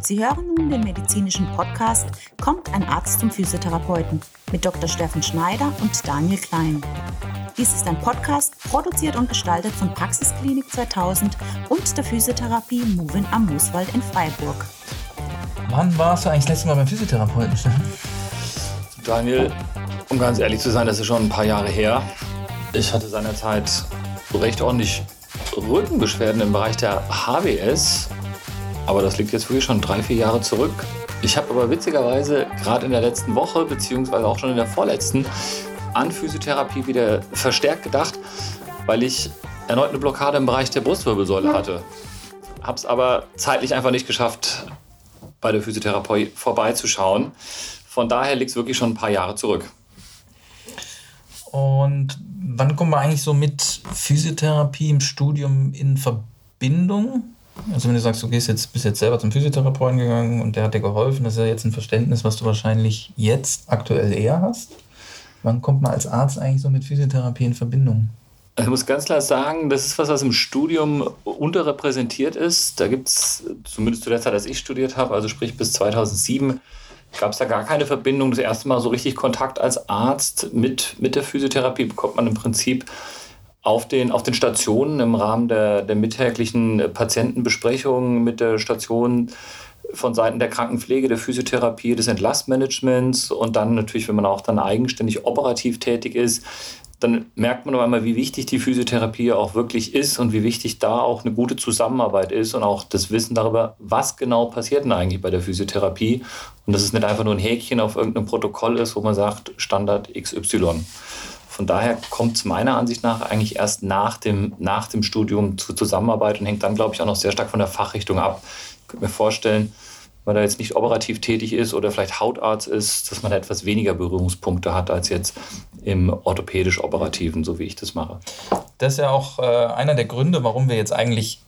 Sie hören nun den medizinischen Podcast Kommt ein Arzt zum Physiotherapeuten mit Dr. Steffen Schneider und Daniel Klein. Dies ist ein Podcast, produziert und gestaltet von Praxisklinik 2000 und der Physiotherapie Movin am Mooswald in Freiburg. Wann warst du eigentlich das letzte Mal beim Physiotherapeuten, Steffen? Daniel, um ganz ehrlich zu sein, das ist schon ein paar Jahre her. Ich hatte seinerzeit recht ordentlich Rückenbeschwerden im Bereich der HWS. Aber das liegt jetzt wirklich schon drei, vier Jahre zurück. Ich habe aber witzigerweise gerade in der letzten Woche, beziehungsweise auch schon in der vorletzten, an Physiotherapie wieder verstärkt gedacht, weil ich erneut eine Blockade im Bereich der Brustwirbelsäule hatte. Habe es aber zeitlich einfach nicht geschafft, bei der Physiotherapie vorbeizuschauen. Von daher liegt es wirklich schon ein paar Jahre zurück. Und wann kommen wir eigentlich so mit Physiotherapie im Studium in Verbindung? Also wenn du sagst, du gehst jetzt, bist jetzt selber zum Physiotherapeuten gegangen und der hat dir geholfen, das ist ja jetzt ein Verständnis, was du wahrscheinlich jetzt aktuell eher hast. Wann kommt man als Arzt eigentlich so mit Physiotherapie in Verbindung? Ich muss ganz klar sagen, das ist was, was im Studium unterrepräsentiert ist. Da gibt es, zumindest zu der Zeit, als ich studiert habe, also sprich bis 2007, gab es da gar keine Verbindung. Das erste Mal so richtig Kontakt als Arzt mit, mit der Physiotherapie bekommt man im Prinzip auf den, auf den Stationen im Rahmen der, der mittäglichen Patientenbesprechungen mit der Station von Seiten der Krankenpflege, der Physiotherapie, des Entlastmanagements und dann natürlich, wenn man auch dann eigenständig operativ tätig ist, dann merkt man auf einmal, wie wichtig die Physiotherapie auch wirklich ist und wie wichtig da auch eine gute Zusammenarbeit ist und auch das Wissen darüber, was genau passiert denn eigentlich bei der Physiotherapie und dass es nicht einfach nur ein Häkchen auf irgendeinem Protokoll ist, wo man sagt, Standard XY. Von daher kommt es meiner Ansicht nach eigentlich erst nach dem, nach dem Studium zur Zusammenarbeit und hängt dann, glaube ich, auch noch sehr stark von der Fachrichtung ab. Ich könnte mir vorstellen, weil er jetzt nicht operativ tätig ist oder vielleicht Hautarzt ist, dass man etwas weniger Berührungspunkte hat als jetzt im orthopädisch-operativen, so wie ich das mache. Das ist ja auch äh, einer der Gründe, warum wir jetzt eigentlich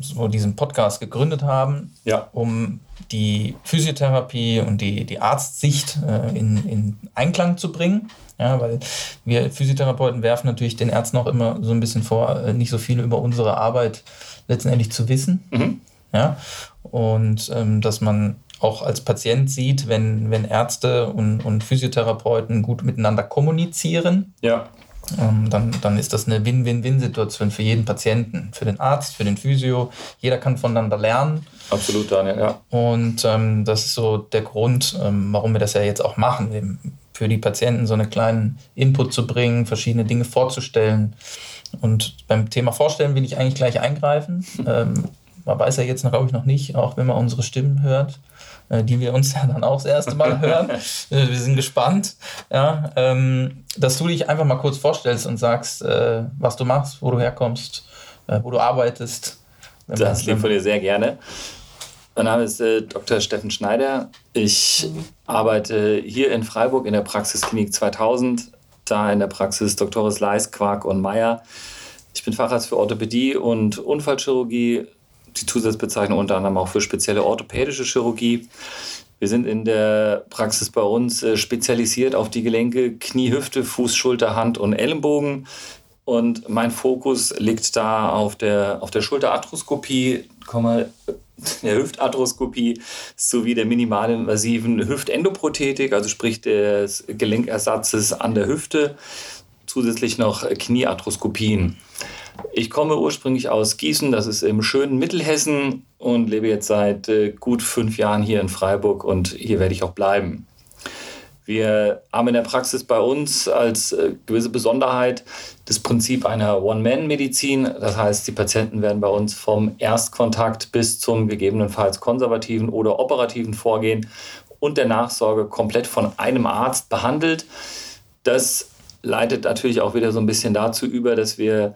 so diesen Podcast gegründet haben, ja. um die Physiotherapie und die, die Arztsicht äh, in, in Einklang zu bringen. Ja, weil wir Physiotherapeuten werfen natürlich den Ärzten auch immer so ein bisschen vor, äh, nicht so viel über unsere Arbeit letztendlich zu wissen. Mhm. Ja? Und ähm, dass man auch als Patient sieht, wenn, wenn Ärzte und, und Physiotherapeuten gut miteinander kommunizieren, ja. Ähm, dann, dann ist das eine Win-Win-Win-Situation für jeden Patienten, für den Arzt, für den Physio. Jeder kann voneinander lernen. Absolut, Daniel, ja. Und ähm, das ist so der Grund, ähm, warum wir das ja jetzt auch machen, eben für die Patienten so einen kleinen Input zu bringen, verschiedene Dinge vorzustellen. Und beim Thema Vorstellen will ich eigentlich gleich eingreifen. Ähm, man weiß ja jetzt, glaube ich, noch nicht, auch wenn man unsere Stimmen hört, äh, die wir uns ja dann auch das erste Mal hören. Äh, wir sind gespannt, ja, ähm, dass du dich einfach mal kurz vorstellst und sagst, äh, was du machst, wo du herkommst, wo du arbeitest. Das liegt von dir sehr gerne. Mein Name ist Dr. Steffen Schneider. Ich arbeite hier in Freiburg in der Praxisklinik 2000, da in der Praxis Dr. Leis, Quark und Meyer. Ich bin Facharzt für Orthopädie und Unfallchirurgie, die Zusatzbezeichnung unter anderem auch für spezielle orthopädische Chirurgie. Wir sind in der Praxis bei uns äh, spezialisiert auf die Gelenke Knie, Hüfte, Fuß, Schulter, Hand und Ellenbogen. Und mein Fokus liegt da auf der, auf der Schulterarthroskopie, der Hüftarthroskopie sowie der minimalinvasiven Hüftendoprothetik, also sprich des Gelenkersatzes an der Hüfte, zusätzlich noch Kniearthroskopien. Ich komme ursprünglich aus Gießen, das ist im schönen Mittelhessen und lebe jetzt seit äh, gut fünf Jahren hier in Freiburg und hier werde ich auch bleiben. Wir haben in der Praxis bei uns als äh, gewisse Besonderheit das Prinzip einer One-Man-Medizin. Das heißt, die Patienten werden bei uns vom Erstkontakt bis zum gegebenenfalls konservativen oder operativen Vorgehen und der Nachsorge komplett von einem Arzt behandelt. Das leitet natürlich auch wieder so ein bisschen dazu über, dass wir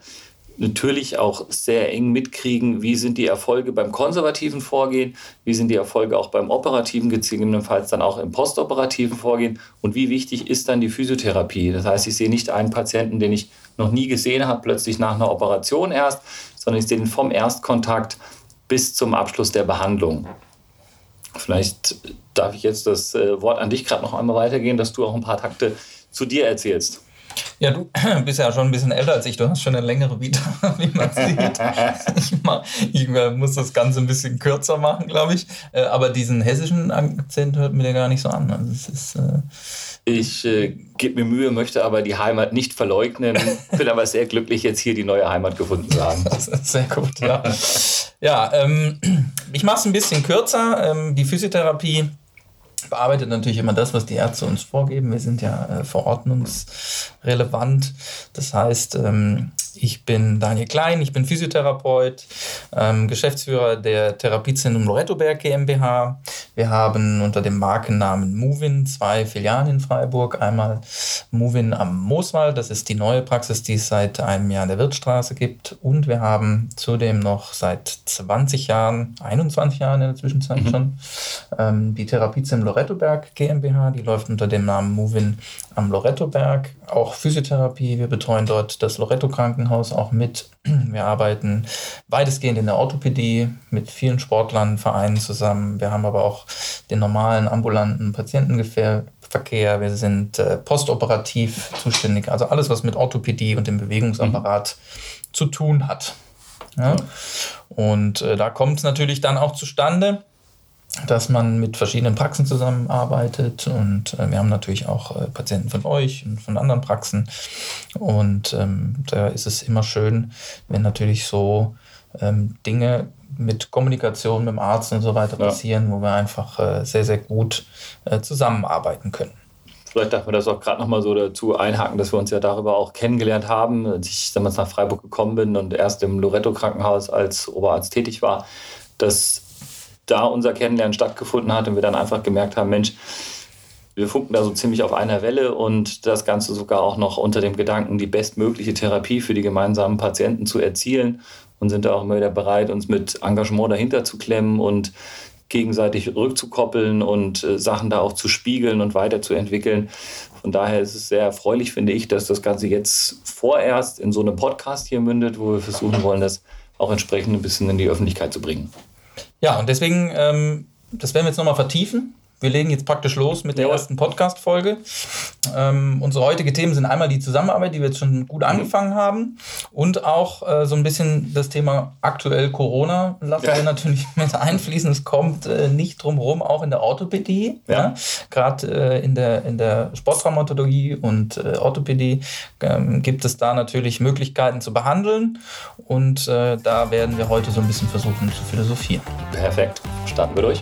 natürlich auch sehr eng mitkriegen, wie sind die Erfolge beim konservativen Vorgehen, wie sind die Erfolge auch beim operativen, gegebenenfalls dann auch im postoperativen Vorgehen und wie wichtig ist dann die Physiotherapie. Das heißt, ich sehe nicht einen Patienten, den ich noch nie gesehen habe, plötzlich nach einer Operation erst, sondern ich sehe den vom Erstkontakt bis zum Abschluss der Behandlung. Vielleicht darf ich jetzt das äh, Wort an dich gerade noch einmal weitergehen, dass du auch ein paar Takte zu dir erzählst. Ja, du bist ja schon ein bisschen älter als ich. Du hast schon eine längere Vita, wie man sieht. ich, mal, ich muss das Ganze ein bisschen kürzer machen, glaube ich. Äh, aber diesen hessischen Akzent hört mir der gar nicht so an. Also es ist, äh ich äh, gebe mir Mühe, möchte aber die Heimat nicht verleugnen. Bin aber sehr glücklich, jetzt hier die neue Heimat gefunden zu haben. Das ist sehr gut, ja. ja, ähm, ich mache es ein bisschen kürzer. Ähm, die Physiotherapie bearbeitet natürlich immer das, was die Ärzte uns vorgeben. Wir sind ja äh, verordnungsrelevant. Das heißt, ähm, ich bin Daniel Klein, ich bin Physiotherapeut, ähm, Geschäftsführer der Therapiezentrum Lorettoberg GmbH. Wir haben unter dem Markennamen Movin zwei Filialen in Freiburg. Einmal Movin am Mooswald, das ist die neue Praxis, die es seit einem Jahr in der Wirtstraße gibt. Und wir haben zudem noch seit 20 Jahren, 21 Jahren in der Zwischenzeit mhm. schon, ähm, die Therapiezentrum Lorettoberg GmbH. Die läuft unter dem Namen Movin am Lorettoberg. Auch Physiotherapie. Wir betreuen dort das Loretto Krankenhaus auch mit. Wir arbeiten weitestgehend in der Orthopädie mit vielen Sportlern, Vereinen zusammen. Wir haben aber auch den normalen ambulanten Patientenverkehr. Wir sind äh, postoperativ zuständig. Also alles, was mit Orthopädie und dem Bewegungsapparat mhm. zu tun hat. Ja? Und äh, da kommt es natürlich dann auch zustande, dass man mit verschiedenen Praxen zusammenarbeitet und äh, wir haben natürlich auch äh, Patienten von euch und von anderen Praxen und ähm, da ist es immer schön, wenn natürlich so ähm, Dinge mit Kommunikation mit dem Arzt und so weiter ja. passieren, wo wir einfach äh, sehr, sehr gut äh, zusammenarbeiten können. Vielleicht darf man das auch gerade nochmal so dazu einhaken, dass wir uns ja darüber auch kennengelernt haben, als ich damals nach Freiburg gekommen bin und erst im Loretto-Krankenhaus als Oberarzt tätig war, dass da unser Kennenlernen stattgefunden hat und wir dann einfach gemerkt haben, Mensch, wir funken da so ziemlich auf einer Welle und das Ganze sogar auch noch unter dem Gedanken, die bestmögliche Therapie für die gemeinsamen Patienten zu erzielen und sind da auch immer wieder bereit, uns mit Engagement dahinter zu klemmen und gegenseitig rückzukoppeln und äh, Sachen da auch zu spiegeln und weiterzuentwickeln. Von daher ist es sehr erfreulich, finde ich, dass das Ganze jetzt vorerst in so einem Podcast hier mündet, wo wir versuchen wollen, das auch entsprechend ein bisschen in die Öffentlichkeit zu bringen. Ja, und deswegen, ähm, das werden wir jetzt nochmal vertiefen. Wir legen jetzt praktisch los mit der ja. ersten Podcast-Folge. Ähm, unsere heutigen Themen sind einmal die Zusammenarbeit, die wir jetzt schon gut mhm. angefangen haben, und auch äh, so ein bisschen das Thema aktuell Corona lassen ja. wir natürlich mit einfließen. Es kommt äh, nicht drum herum, auch in der Orthopädie. Ja. ja? Gerade äh, in, der, in der Sporttraumatologie und äh, Orthopädie ähm, gibt es da natürlich Möglichkeiten zu behandeln. Und äh, da werden wir heute so ein bisschen versuchen zu philosophieren. Perfekt. Starten wir durch.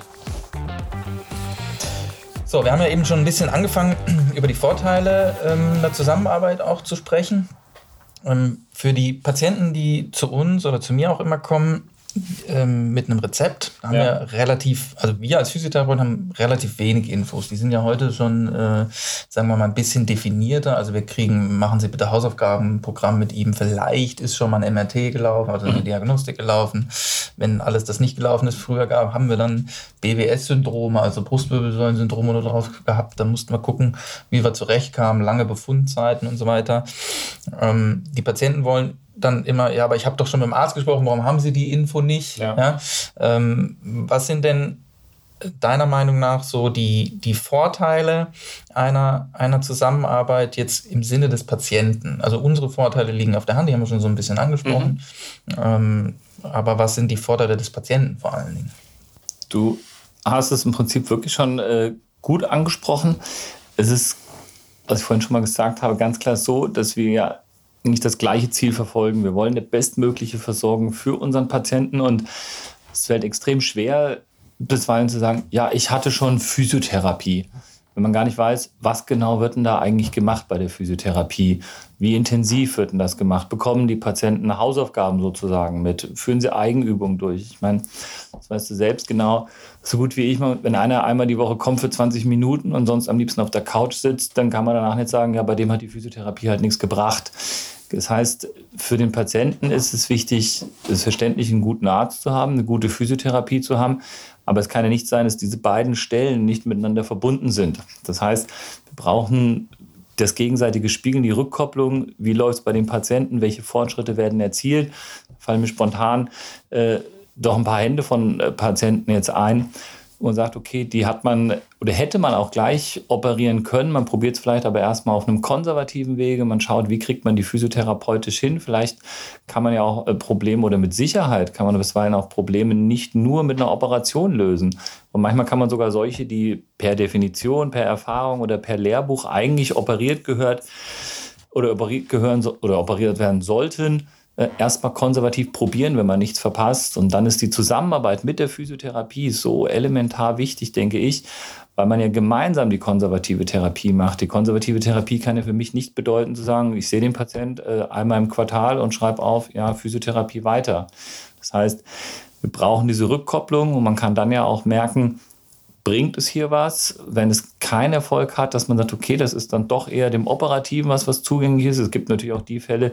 So, wir haben ja eben schon ein bisschen angefangen, über die Vorteile ähm, der Zusammenarbeit auch zu sprechen. Ähm, für die Patienten, die zu uns oder zu mir auch immer kommen, ähm, mit einem Rezept haben ja. wir relativ, also wir als Physiotherapeuten haben relativ wenig Infos. Die sind ja heute schon, äh, sagen wir mal, ein bisschen definierter. Also wir kriegen, machen Sie bitte Hausaufgabenprogramm mit ihm. Vielleicht ist schon mal ein MRT gelaufen, also eine. Diagnostik gelaufen. Wenn alles das nicht gelaufen ist, früher gab, haben wir dann BWS-Syndrome, also Brustwirbelsäulen-Syndrome oder drauf gehabt. Da mussten wir gucken, wie wir zurechtkamen, lange Befundzeiten und so weiter. Ähm, die Patienten wollen dann immer, ja, aber ich habe doch schon mit dem Arzt gesprochen, warum haben Sie die Info nicht? Ja. ja? Ähm, was sind denn deiner Meinung nach so die, die Vorteile einer, einer Zusammenarbeit jetzt im Sinne des Patienten? Also unsere Vorteile liegen auf der Hand, die haben wir schon so ein bisschen angesprochen. Mhm. Ähm, aber was sind die Vorteile des Patienten vor allen Dingen? Du hast es im Prinzip wirklich schon äh, gut angesprochen. Es ist, was ich vorhin schon mal gesagt habe, ganz klar so, dass wir ja nicht das gleiche Ziel verfolgen. Wir wollen eine bestmögliche Versorgung für unseren Patienten und es fällt extrem schwer, bisweilen zu sagen, ja, ich hatte schon Physiotherapie. Wenn man gar nicht weiß, was genau wird denn da eigentlich gemacht bei der Physiotherapie? Wie intensiv wird denn das gemacht? Bekommen die Patienten Hausaufgaben sozusagen mit? Führen sie Eigenübungen durch? Ich meine, das weißt du selbst genau, so gut wie ich, wenn einer einmal die Woche kommt für 20 Minuten und sonst am liebsten auf der Couch sitzt, dann kann man danach nicht sagen, ja, bei dem hat die Physiotherapie halt nichts gebracht. Das heißt, für den Patienten ist es wichtig, es verständlich einen guten Arzt zu haben, eine gute Physiotherapie zu haben. Aber es kann ja nicht sein, dass diese beiden Stellen nicht miteinander verbunden sind. Das heißt, wir brauchen das gegenseitige Spiegeln, die Rückkopplung. Wie läuft es bei den Patienten? Welche Fortschritte werden erzielt? Fallen mir spontan äh, doch ein paar Hände von äh, Patienten jetzt ein, wo man sagt, okay, die hat man oder hätte man auch gleich operieren können. Man probiert es vielleicht aber erstmal auf einem konservativen Wege. Man schaut, wie kriegt man die physiotherapeutisch hin. Vielleicht kann man ja auch äh, Probleme oder mit Sicherheit kann man bisweilen auch Probleme nicht nur mit einer Operation lösen. Und manchmal kann man sogar solche, die per Definition, per Erfahrung oder per Lehrbuch eigentlich operiert gehört oder operiert gehören oder operiert werden sollten, äh, erstmal konservativ probieren, wenn man nichts verpasst. Und dann ist die Zusammenarbeit mit der Physiotherapie so elementar wichtig, denke ich, weil man ja gemeinsam die konservative Therapie macht. Die konservative Therapie kann ja für mich nicht bedeuten zu sagen, ich sehe den Patient äh, einmal im Quartal und schreibe auf, ja, Physiotherapie weiter. Das heißt, wir brauchen diese Rückkopplung und man kann dann ja auch merken, bringt es hier was? Wenn es keinen Erfolg hat, dass man sagt, okay, das ist dann doch eher dem Operativen was, was zugänglich ist. Es gibt natürlich auch die Fälle,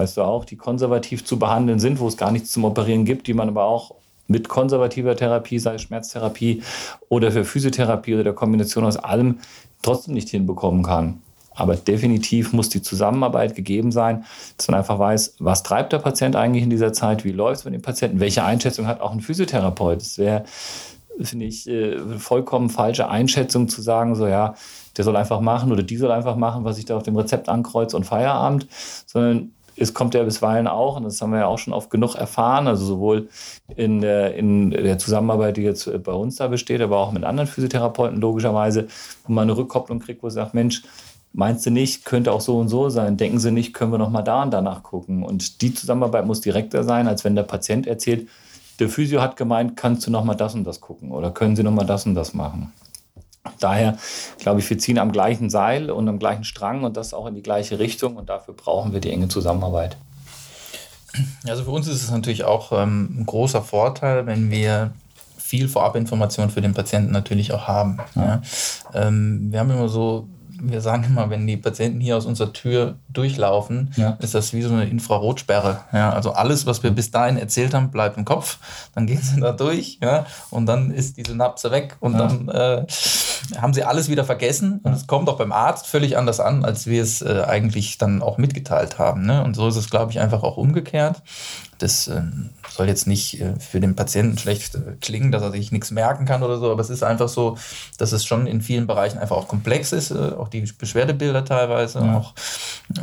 weißt du auch, die konservativ zu behandeln sind, wo es gar nichts zum Operieren gibt, die man aber auch mit konservativer Therapie, sei es Schmerztherapie oder für Physiotherapie oder der Kombination aus allem, trotzdem nicht hinbekommen kann. Aber definitiv muss die Zusammenarbeit gegeben sein, dass man einfach weiß, was treibt der Patient eigentlich in dieser Zeit, wie läuft es mit dem Patienten, welche Einschätzung hat auch ein Physiotherapeut. Es wäre, finde ich, äh, vollkommen falsche Einschätzung zu sagen, so ja, der soll einfach machen oder die soll einfach machen, was ich da auf dem Rezept ankreuze und Feierabend, sondern es kommt ja bisweilen auch, und das haben wir ja auch schon oft genug erfahren, also sowohl in der, in der Zusammenarbeit, die jetzt bei uns da besteht, aber auch mit anderen Physiotherapeuten logischerweise, wo man eine Rückkopplung kriegt, wo sie sagt, Mensch, meinst du nicht, könnte auch so und so sein, denken Sie nicht, können wir noch mal da und danach gucken. Und die Zusammenarbeit muss direkter sein, als wenn der Patient erzählt, der Physio hat gemeint, kannst du noch mal das und das gucken oder können Sie noch mal das und das machen. Daher glaube ich, wir ziehen am gleichen Seil und am gleichen Strang und das auch in die gleiche Richtung und dafür brauchen wir die enge Zusammenarbeit. Also für uns ist es natürlich auch ähm, ein großer Vorteil, wenn wir viel Vorabinformation für den Patienten natürlich auch haben. Ja. Ja. Ähm, wir haben immer so wir sagen immer, wenn die Patienten hier aus unserer Tür durchlaufen, ja. ist das wie so eine Infrarotsperre. Ja, also alles, was wir bis dahin erzählt haben, bleibt im Kopf. Dann gehen sie da durch ja, und dann ist die Synapse weg und dann äh, haben sie alles wieder vergessen. Und es kommt auch beim Arzt völlig anders an, als wir es äh, eigentlich dann auch mitgeteilt haben. Ne? Und so ist es, glaube ich, einfach auch umgekehrt. Das äh, soll jetzt nicht äh, für den Patienten schlecht äh, klingen, dass er sich nichts merken kann oder so, aber es ist einfach so, dass es schon in vielen Bereichen einfach auch komplex ist, äh, auch die Beschwerdebilder teilweise. Ja. Auch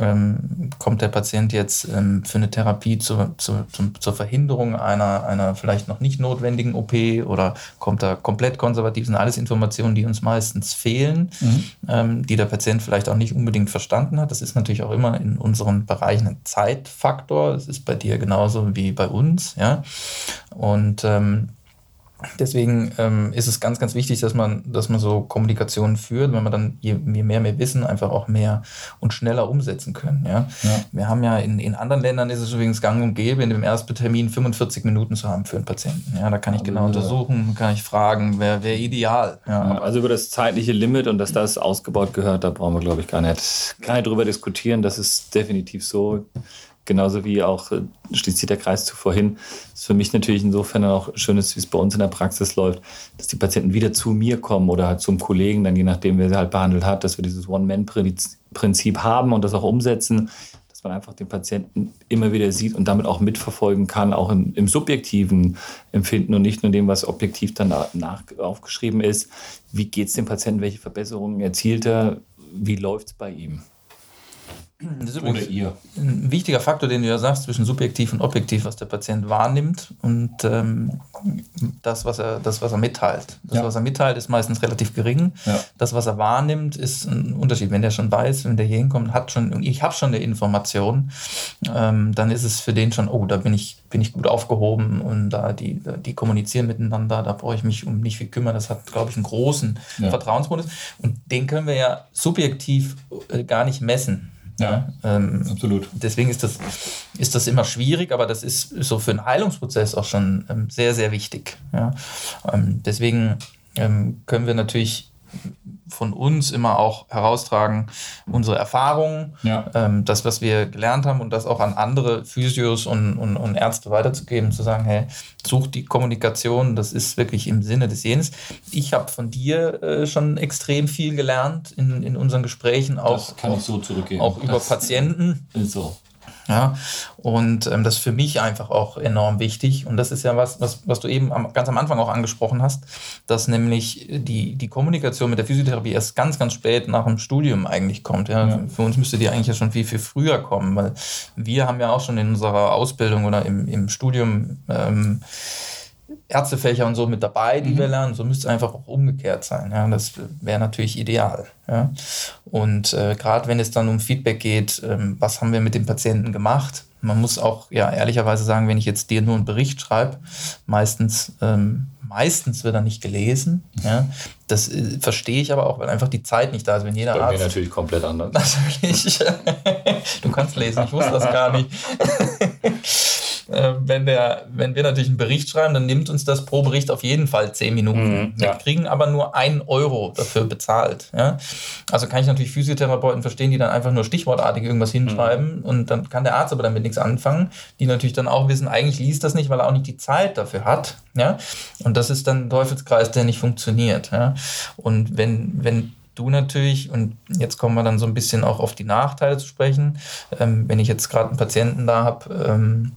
ähm, kommt der Patient jetzt ähm, für eine Therapie zur, zur, zur Verhinderung einer, einer vielleicht noch nicht notwendigen OP oder kommt er komplett konservativ, das sind alles Informationen, die uns meistens fehlen, mhm. ähm, die der Patient vielleicht auch nicht unbedingt verstanden hat. Das ist natürlich auch immer in unseren Bereichen ein Zeitfaktor. Das ist bei dir genauso wie bei uns. Ja? Und ähm, Deswegen ähm, ist es ganz, ganz wichtig, dass man, dass man so Kommunikation führt, wenn man dann je, je mehr wir wissen, einfach auch mehr und schneller umsetzen können. Ja? ja. Wir haben ja in, in anderen Ländern ist es übrigens gang und gäbe, in dem Ersttermin 45 Minuten zu haben für einen Patienten. Ja, da kann ich also, genau untersuchen, kann ich fragen, wer wäre ideal. Ja. Also über das zeitliche Limit und dass das ausgebaut gehört, da brauchen wir, glaube ich, gar nicht, gar nicht drüber diskutieren. Das ist definitiv so. Genauso wie auch, äh, schließt sich der Kreis zu vorhin, ist für mich natürlich insofern auch schön wie es bei uns in der Praxis läuft, dass die Patienten wieder zu mir kommen oder halt zum Kollegen, dann je nachdem, wer sie halt behandelt hat, dass wir dieses One-Man-Prinzip haben und das auch umsetzen, dass man einfach den Patienten immer wieder sieht und damit auch mitverfolgen kann, auch im, im subjektiven Empfinden und nicht nur dem, was objektiv dann nach, aufgeschrieben ist. Wie geht es dem Patienten, welche Verbesserungen erzielt er, wie läuft es bei ihm? Das ist Oder ihr. Ein wichtiger Faktor, den du ja sagst, zwischen subjektiv und objektiv, was der Patient wahrnimmt und ähm, das, was er, das, was er mitteilt. Das, ja. was er mitteilt, ist meistens relativ gering. Ja. Das, was er wahrnimmt, ist ein Unterschied. Wenn der schon weiß, wenn der hier hinkommt, hat schon, ich habe schon eine Information, ähm, dann ist es für den schon, oh, da bin ich, bin ich gut aufgehoben und da die, die kommunizieren miteinander, da brauche ich mich um nicht viel kümmern. Das hat, glaube ich, einen großen ja. Vertrauensbonus. Und den können wir ja subjektiv äh, gar nicht messen. Ja, ähm, absolut. Deswegen ist das, ist das immer schwierig, aber das ist so für einen Heilungsprozess auch schon ähm, sehr, sehr wichtig. Ja? Ähm, deswegen ähm, können wir natürlich von uns immer auch heraustragen, unsere Erfahrungen, ja. ähm, das, was wir gelernt haben und das auch an andere Physios und, und, und Ärzte weiterzugeben, zu sagen, hey, such die Kommunikation, das ist wirklich im Sinne des Jenes. Ich habe von dir äh, schon extrem viel gelernt in, in unseren Gesprächen, auch, das kann ich so zurückgeben. auch über das Patienten. So. Ja, und ähm, das ist für mich einfach auch enorm wichtig. Und das ist ja was, was, was du eben am, ganz am Anfang auch angesprochen hast, dass nämlich die, die Kommunikation mit der Physiotherapie erst ganz, ganz spät nach dem Studium eigentlich kommt. Ja. ja. Für uns müsste die eigentlich ja schon viel, viel früher kommen, weil wir haben ja auch schon in unserer Ausbildung oder im, im Studium ähm, Ärztefächer und so mit dabei, die mhm. wir lernen. So müsste es einfach auch umgekehrt sein. Ja, das wäre natürlich ideal. Ja. Und äh, gerade wenn es dann um Feedback geht, ähm, was haben wir mit dem Patienten gemacht? Man muss auch ja ehrlicherweise sagen, wenn ich jetzt dir nur einen Bericht schreibe, meistens ähm, meistens wird er nicht gelesen. Ja. Das äh, verstehe ich aber auch, weil einfach die Zeit nicht da ist. Wenn jeder Bei Arzt, mir natürlich komplett anders. Natürlich. du kannst lesen, ich wusste das gar nicht. äh, wenn, der, wenn wir natürlich einen Bericht schreiben, dann nimmt uns das pro Bericht auf jeden Fall zehn Minuten. Mhm, ja. Wir kriegen aber nur einen Euro dafür bezahlt. Ja? Also kann ich natürlich Physiotherapeuten verstehen, die dann einfach nur stichwortartig irgendwas hinschreiben mhm. und dann kann der Arzt aber damit nichts anfangen, die natürlich dann auch wissen, eigentlich liest das nicht, weil er auch nicht die Zeit dafür hat. Ja? Und das ist dann ein Teufelskreis, der nicht funktioniert. Ja? Und wenn, wenn du natürlich, und jetzt kommen wir dann so ein bisschen auch auf die Nachteile zu sprechen, ähm, wenn ich jetzt gerade einen Patienten da habe, ähm,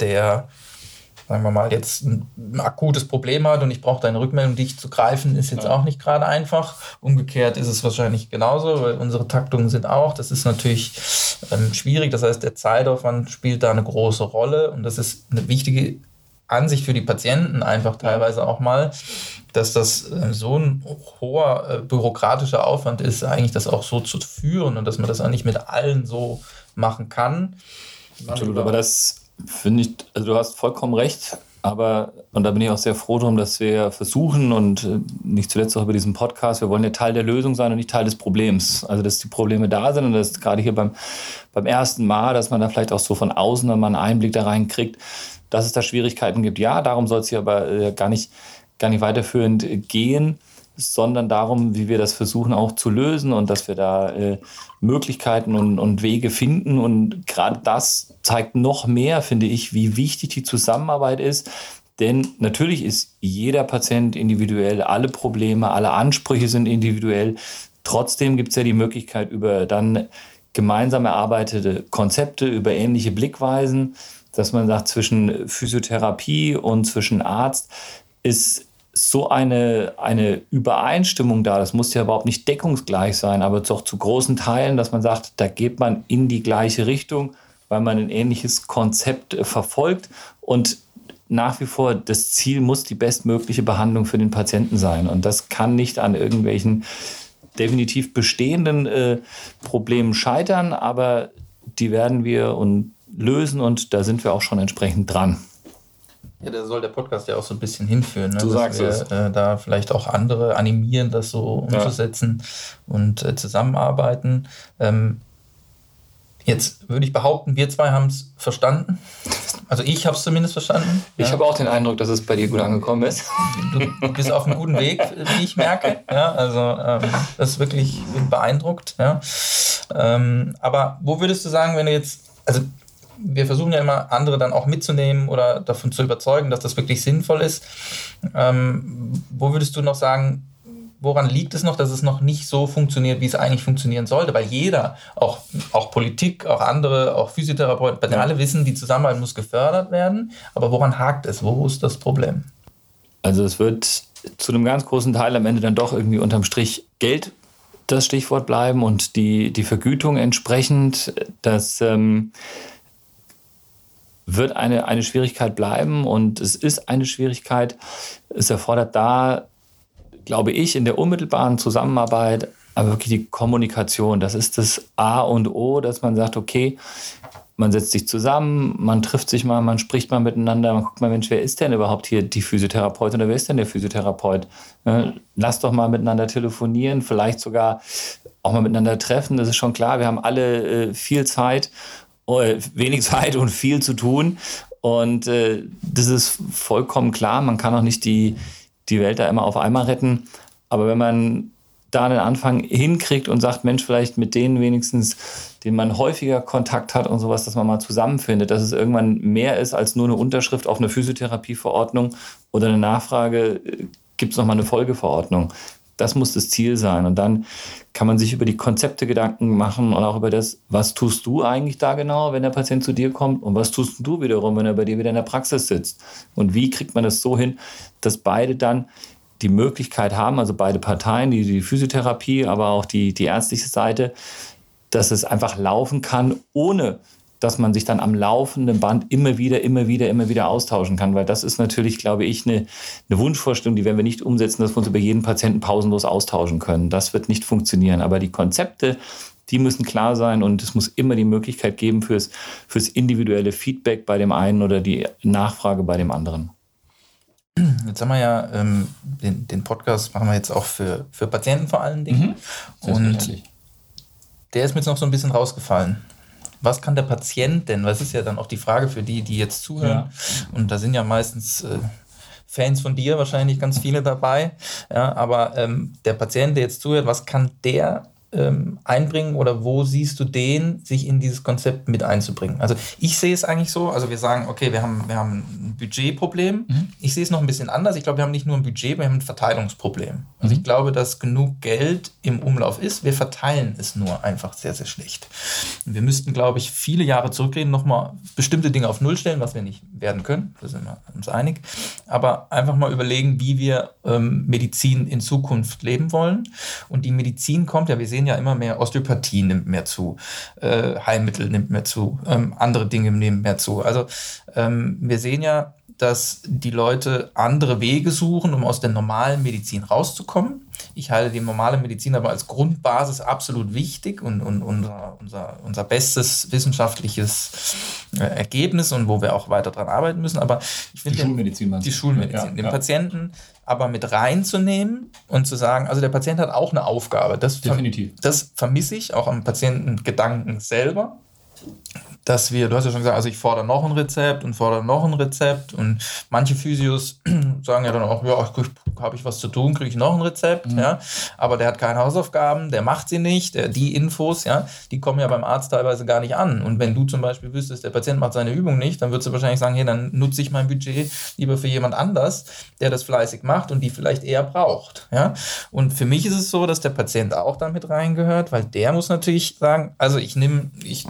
der, sagen wir mal, jetzt ein, akutes Problem hat und ich brauche deine Rückmeldung, dich zu greifen, ist jetzt ja. auch nicht gerade einfach. Umgekehrt ist es wahrscheinlich genauso, weil unsere Taktungen sind auch. Das ist natürlich ähm, schwierig. Das heißt, der Zeitaufwand spielt da eine große Rolle und das ist eine wichtige Ansicht für die Patienten einfach teilweise auch mal, dass das äh, so ein hoher äh, bürokratischer Aufwand ist, eigentlich das auch so zu führen und dass man das auch nicht mit allen so machen kann. Absolut, aber das finde ich, also du hast vollkommen recht, aber, und da bin ich auch sehr froh drum, dass wir versuchen und äh, nicht zuletzt auch über diesen Podcast, wir wollen ja Teil der Lösung sein und nicht Teil des Problems. Also, dass die Probleme da sind und dass gerade hier beim, beim ersten Mal, dass man da vielleicht auch so von außen mal einen Einblick da rein kriegt, dass es da Schwierigkeiten gibt. Ja, darum soll es hier aber äh, gar nicht, gar nicht weiterführend gehen sondern darum, wie wir das versuchen auch zu lösen und dass wir da äh, Möglichkeiten und, und Wege finden. Und gerade das zeigt noch mehr, finde ich, wie wichtig die Zusammenarbeit ist. Denn natürlich ist jeder Patient individuell, alle Probleme, alle Ansprüche sind individuell. Trotzdem gibt es ja die Möglichkeit, über dann gemeinsam erarbeitete Konzepte, über ähnliche Blickweisen, dass man sagt, zwischen Physiotherapie und zwischen Arzt ist so eine, eine Übereinstimmung da. Das muss ja überhaupt nicht deckungsgleich sein, aber doch zu großen Teilen, dass man sagt, da geht man in die gleiche Richtung, weil man ein ähnliches Konzept äh, verfolgt und nach wie vor das Ziel muss die bestmögliche Behandlung für den Patienten sein. Und das kann nicht an irgendwelchen definitiv bestehenden äh, Problemen scheitern, aber die werden wir und lösen und da sind wir auch schon entsprechend dran. Ja, da soll der Podcast ja auch so ein bisschen hinführen. Ne? Du sagst wir, es. Äh, da vielleicht auch andere animieren, das so umzusetzen ja. und äh, zusammenarbeiten. Ähm, jetzt würde ich behaupten, wir zwei haben es verstanden. Also ich habe es zumindest verstanden. Ich ja. habe auch den Eindruck, dass es bei dir gut angekommen ist. Du bist auf einem guten Weg, wie ich merke. Ja, also ähm, das ist wirklich beeindruckt. Ja. Ähm, aber wo würdest du sagen, wenn du jetzt, also wir versuchen ja immer, andere dann auch mitzunehmen oder davon zu überzeugen, dass das wirklich sinnvoll ist. Ähm, wo würdest du noch sagen, woran liegt es noch, dass es noch nicht so funktioniert, wie es eigentlich funktionieren sollte? Weil jeder, auch, auch Politik, auch andere, auch Physiotherapeuten, ja. alle wissen, die Zusammenarbeit muss gefördert werden. Aber woran hakt es? Wo ist das Problem? Also es wird zu einem ganz großen Teil am Ende dann doch irgendwie unterm Strich Geld das Stichwort bleiben und die, die Vergütung entsprechend, dass... Ähm, wird eine, eine Schwierigkeit bleiben und es ist eine Schwierigkeit. Es erfordert da, glaube ich, in der unmittelbaren Zusammenarbeit aber wirklich die Kommunikation. Das ist das A und O, dass man sagt, okay, man setzt sich zusammen, man trifft sich mal, man spricht mal miteinander, man guckt mal, Mensch, wer ist denn überhaupt hier die Physiotherapeutin oder wer ist denn der Physiotherapeut? Lass doch mal miteinander telefonieren, vielleicht sogar auch mal miteinander treffen. Das ist schon klar, wir haben alle äh, viel Zeit wenig Zeit und viel zu tun. Und äh, das ist vollkommen klar. Man kann auch nicht die, die Welt da immer auf einmal retten. Aber wenn man da den Anfang hinkriegt und sagt, Mensch, vielleicht mit denen wenigstens, denen man häufiger Kontakt hat und sowas, dass man mal zusammenfindet, dass es irgendwann mehr ist als nur eine Unterschrift auf eine Physiotherapieverordnung oder eine Nachfrage, äh, gibt es nochmal eine Folgeverordnung. Das muss das Ziel sein. Und dann kann man sich über die Konzepte Gedanken machen und auch über das, was tust du eigentlich da genau, wenn der Patient zu dir kommt und was tust du wiederum, wenn er bei dir wieder in der Praxis sitzt. Und wie kriegt man das so hin, dass beide dann die Möglichkeit haben, also beide Parteien, die, die Physiotherapie, aber auch die, die ärztliche Seite, dass es einfach laufen kann, ohne dass man sich dann am laufenden Band immer wieder, immer wieder, immer wieder austauschen kann. Weil das ist natürlich, glaube ich, eine, eine Wunschvorstellung, die werden wir nicht umsetzen, dass wir uns über jeden Patienten pausenlos austauschen können. Das wird nicht funktionieren. Aber die Konzepte, die müssen klar sein und es muss immer die Möglichkeit geben fürs, fürs individuelle Feedback bei dem einen oder die Nachfrage bei dem anderen. Jetzt haben wir ja ähm, den, den, Podcast machen wir jetzt auch für, für Patienten vor allen Dingen. Mhm. Und der ist mir jetzt noch so ein bisschen rausgefallen was kann der Patient denn? Was ist ja dann auch die Frage für die, die jetzt zuhören. Ja. Und da sind ja meistens äh, Fans von dir wahrscheinlich ganz viele dabei. Ja, aber ähm, der Patient, der jetzt zuhört, was kann der ähm, einbringen oder wo siehst du den, sich in dieses Konzept mit einzubringen? Also ich sehe es eigentlich so, also wir sagen, okay, wir haben, wir haben ein Budgetproblem. Mhm. Ich sehe es noch ein bisschen anders. Ich glaube, wir haben nicht nur ein Budget, wir haben ein Verteilungsproblem. Also mhm. ich glaube, dass genug Geld im Umlauf ist. Wir verteilen es nur einfach sehr, sehr schlecht. Wir müssten, glaube ich, viele Jahre zurückgehen, nochmal bestimmte Dinge auf Null stellen, was wir nicht werden können. Da sind wir uns einig. Aber einfach mal überlegen, wie wir ähm, Medizin in Zukunft leben wollen. Und die Medizin kommt ja, wir sehen ja immer mehr, Osteopathie nimmt mehr zu, äh, Heilmittel nimmt mehr zu, ähm, andere Dinge nehmen mehr zu. Also ähm, wir sehen ja, dass die Leute andere Wege suchen, um aus der normalen Medizin rauszukommen. Ich halte die normale Medizin aber als Grundbasis absolut wichtig und, und unser, unser, unser bestes wissenschaftliches Ergebnis und wo wir auch weiter dran arbeiten müssen. Aber ich finde. Die Schulmedizin, Die Schulmedizin. Ja, den ja. Patienten aber mit reinzunehmen und zu sagen, also der Patient hat auch eine Aufgabe. Das Definitiv. Das vermisse ich auch am Patientengedanken selber dass wir, du hast ja schon gesagt, also ich fordere noch ein Rezept und fordere noch ein Rezept und manche Physios sagen ja dann auch, ja, habe ich was zu tun, kriege ich noch ein Rezept, mhm. ja, aber der hat keine Hausaufgaben, der macht sie nicht, der, die Infos, ja, die kommen ja beim Arzt teilweise gar nicht an. Und wenn du zum Beispiel wüsstest, der Patient macht seine Übung nicht, dann würdest du wahrscheinlich sagen, hey, dann nutze ich mein Budget lieber für jemand anders, der das fleißig macht und die vielleicht eher braucht, ja, und für mich ist es so, dass der Patient auch damit reingehört, weil der muss natürlich sagen, also ich nehme, ich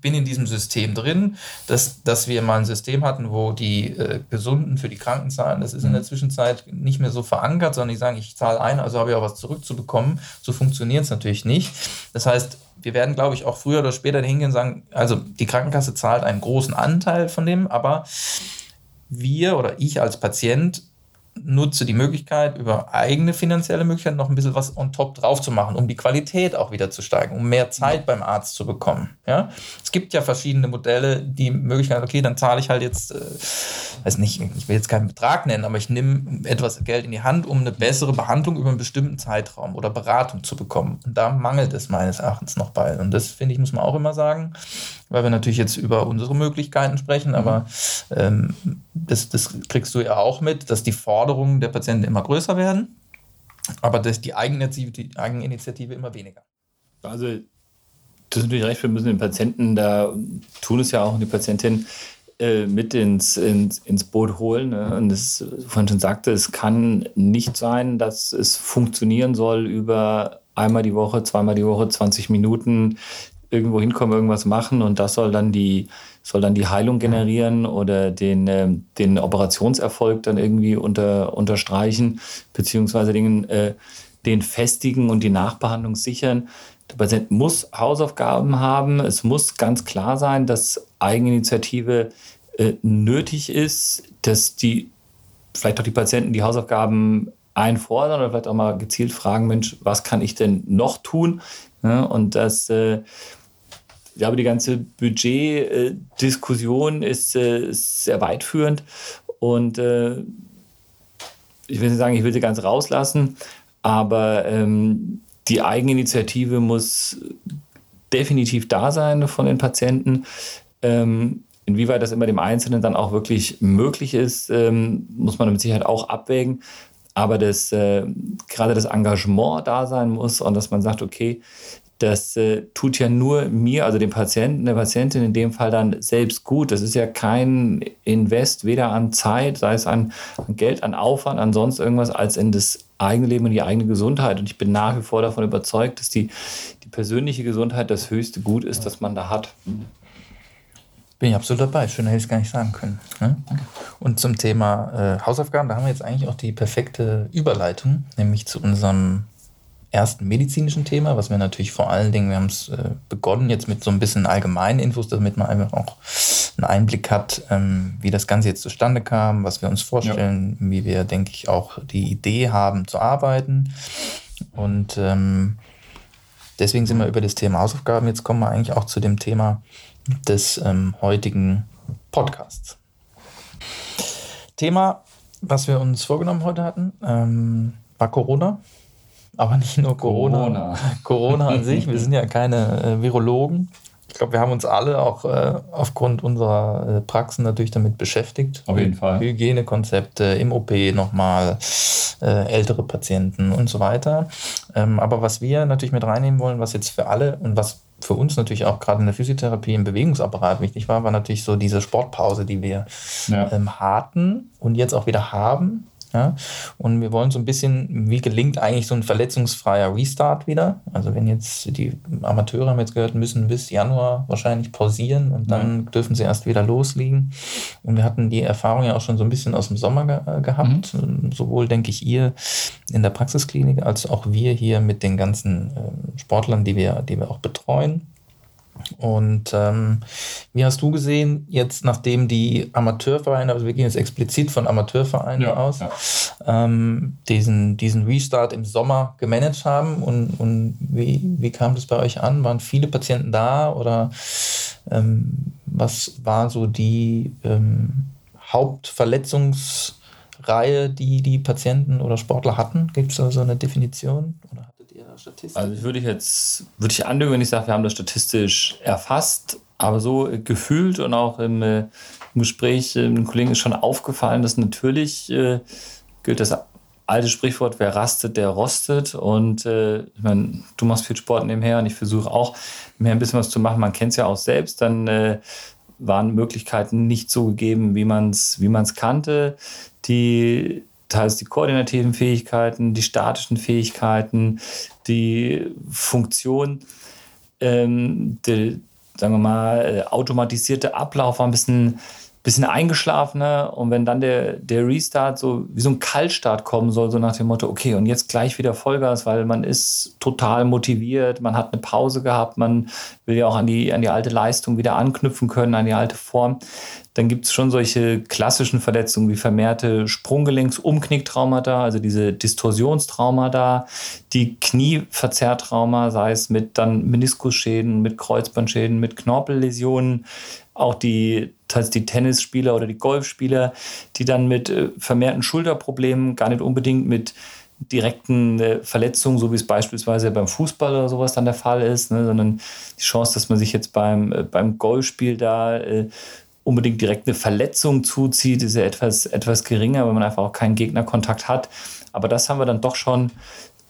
bin in diesem System drin, dass, dass wir mal ein System hatten, wo die äh, Gesunden für die Kranken zahlen. Das ist in der mhm. Zwischenzeit nicht mehr so verankert, sondern die sagen, ich zahle ein, also habe ich auch was zurückzubekommen. So funktioniert es natürlich nicht. Das heißt, wir werden, glaube ich, auch früher oder später hingehen und sagen, also die Krankenkasse zahlt einen großen Anteil von dem, aber wir oder ich als Patient nutze die Möglichkeit, über eigene finanzielle Möglichkeiten noch ein bisschen was on top drauf zu machen, um die Qualität auch wieder zu steigen, um mehr Zeit beim Arzt zu bekommen. Ja? Es gibt ja verschiedene Modelle, die Möglichkeit, okay, dann zahle ich halt jetzt, äh, weiß nicht, ich will jetzt keinen Betrag nennen, aber ich nehme etwas Geld in die Hand, um eine bessere Behandlung über einen bestimmten Zeitraum oder Beratung zu bekommen. Und da mangelt es meines Erachtens noch bei. Und das, finde ich, muss man auch immer sagen weil wir natürlich jetzt über unsere Möglichkeiten sprechen, mhm. aber ähm, das, das kriegst du ja auch mit, dass die Forderungen der Patienten immer größer werden, aber dass die Eigeninitiative, die Eigeninitiative immer weniger. Also, du hast natürlich recht, wir müssen den Patienten, da tun es ja auch die Patientin, äh, mit ins, ins, ins Boot holen. Ne? Und das, vorhin schon sagte, es kann nicht sein, dass es funktionieren soll über einmal die Woche, zweimal die Woche, 20 Minuten irgendwo hinkommen, irgendwas machen und das soll dann die, soll dann die Heilung generieren oder den, äh, den Operationserfolg dann irgendwie unter, unterstreichen, beziehungsweise den, äh, den festigen und die Nachbehandlung sichern. Der Patient muss Hausaufgaben haben. Es muss ganz klar sein, dass Eigeninitiative äh, nötig ist, dass die vielleicht auch die Patienten die Hausaufgaben einfordern oder vielleicht auch mal gezielt fragen, Mensch, was kann ich denn noch tun? Ja, und das äh, ich glaube, die ganze Budgetdiskussion ist, äh, sehr weitführend und äh, ich will nicht sagen, ich will sie ganz rauslassen, aber ähm, die Eigeninitiative muss definitiv da sein von den Patienten. Ähm, inwieweit das immer dem Einzelnen dann auch wirklich möglich ist, ähm, muss man mit Sicherheit auch abwägen. Aber das, äh, gerade das Engagement da sein muss und dass man sagt, okay, das äh, tut ja nur mir, also dem Patienten, der Patientin in dem Fall dann selbst gut. Das ist ja kein Invest, weder an Zeit, sei es an, an Geld, an Aufwand, an sonst irgendwas, als in das eigene Leben und die eigene Gesundheit. Und ich bin nach wie vor davon überzeugt, dass die, die persönliche Gesundheit das höchste Gut ist, das man da hat. Bin ich absolut dabei. Schöner hätte ich es gar nicht sagen können. Ne? Und zum Thema äh, Hausaufgaben, da haben wir jetzt eigentlich auch die perfekte Überleitung, nämlich zu unserem ersten medizinischen Thema, was wir natürlich vor allen Dingen, wir haben es äh, begonnen jetzt mit so ein bisschen allgemeinen Infos, damit man einfach auch einen Einblick hat, ähm, wie das Ganze jetzt zustande kam, was wir uns vorstellen, ja. wie wir, denke ich, auch die Idee haben zu arbeiten. Und ähm, deswegen sind wir über das Thema Hausaufgaben. Jetzt kommen wir eigentlich auch zu dem Thema des ähm, heutigen Podcasts. Thema, was wir uns vorgenommen heute hatten, ähm, war Corona aber nicht nur Corona. Corona, Corona an sich. Wir sind ja keine äh, Virologen. Ich glaube, wir haben uns alle auch äh, aufgrund unserer äh, Praxen natürlich damit beschäftigt. Auf jeden Fall. Hygienekonzepte im OP nochmal, äh, ältere Patienten und so weiter. Ähm, aber was wir natürlich mit reinnehmen wollen, was jetzt für alle und was für uns natürlich auch gerade in der Physiotherapie im Bewegungsapparat wichtig war, war natürlich so diese Sportpause, die wir ja. ähm, hatten und jetzt auch wieder haben. Ja? Und wir wollen so ein bisschen, wie gelingt eigentlich so ein verletzungsfreier Restart wieder? Also wenn jetzt die Amateure haben jetzt gehört, müssen bis Januar wahrscheinlich pausieren und dann ja. dürfen sie erst wieder loslegen. Und wir hatten die Erfahrung ja auch schon so ein bisschen aus dem Sommer ge äh, gehabt. Mhm. Sowohl, denke ich, ihr in der Praxisklinik als auch wir hier mit den ganzen äh, Sportlern, die wir, die wir auch betreuen. Und ähm, wie hast du gesehen, jetzt nachdem die Amateurvereine, also wir gehen jetzt explizit von Amateurvereinen ja, aus, ja. Ähm, diesen, diesen Restart im Sommer gemanagt haben und, und wie, wie kam das bei euch an? Waren viele Patienten da oder ähm, was war so die ähm, Hauptverletzungsreihe, die die Patienten oder Sportler hatten? Gibt es da so eine Definition? Oder? Statistik? Also würde ich jetzt, würde ich anlügen, wenn ich sage, wir haben das statistisch erfasst, aber so gefühlt und auch im, äh, im Gespräch äh, mit dem Kollegen ist schon aufgefallen, dass natürlich äh, gilt das alte Sprichwort, wer rastet, der rostet. Und äh, ich meine, du machst viel Sport nebenher und ich versuche auch mehr ein bisschen was zu machen. Man kennt es ja auch selbst. Dann äh, waren Möglichkeiten nicht so gegeben, wie man es wie man's kannte. Die teils die koordinativen Fähigkeiten, die statischen Fähigkeiten, die Funktion, ähm, der, sagen wir mal, äh, automatisierte Ablauf war ein bisschen bisschen eingeschlafener. Und wenn dann der, der Restart so wie so ein Kaltstart kommen soll, so nach dem Motto, okay, und jetzt gleich wieder Vollgas, weil man ist total motiviert, man hat eine Pause gehabt, man will ja auch an die, an die alte Leistung wieder anknüpfen können, an die alte Form, dann gibt es schon solche klassischen Verletzungen wie vermehrte Sprunggelenksumknicktraumata, also diese Distorsionstraumata, die Knieverzerrtrauma, sei es mit dann Meniskusschäden, mit Kreuzbandschäden, mit Knorpelläsionen, auch die, teils die Tennisspieler oder die Golfspieler, die dann mit äh, vermehrten Schulterproblemen, gar nicht unbedingt mit direkten äh, Verletzungen, so wie es beispielsweise beim Fußball oder sowas dann der Fall ist, ne, sondern die Chance, dass man sich jetzt beim, äh, beim Golfspiel da äh, unbedingt direkt eine Verletzung zuzieht, ist ja etwas, etwas geringer, weil man einfach auch keinen Gegnerkontakt hat. Aber das haben wir dann doch schon,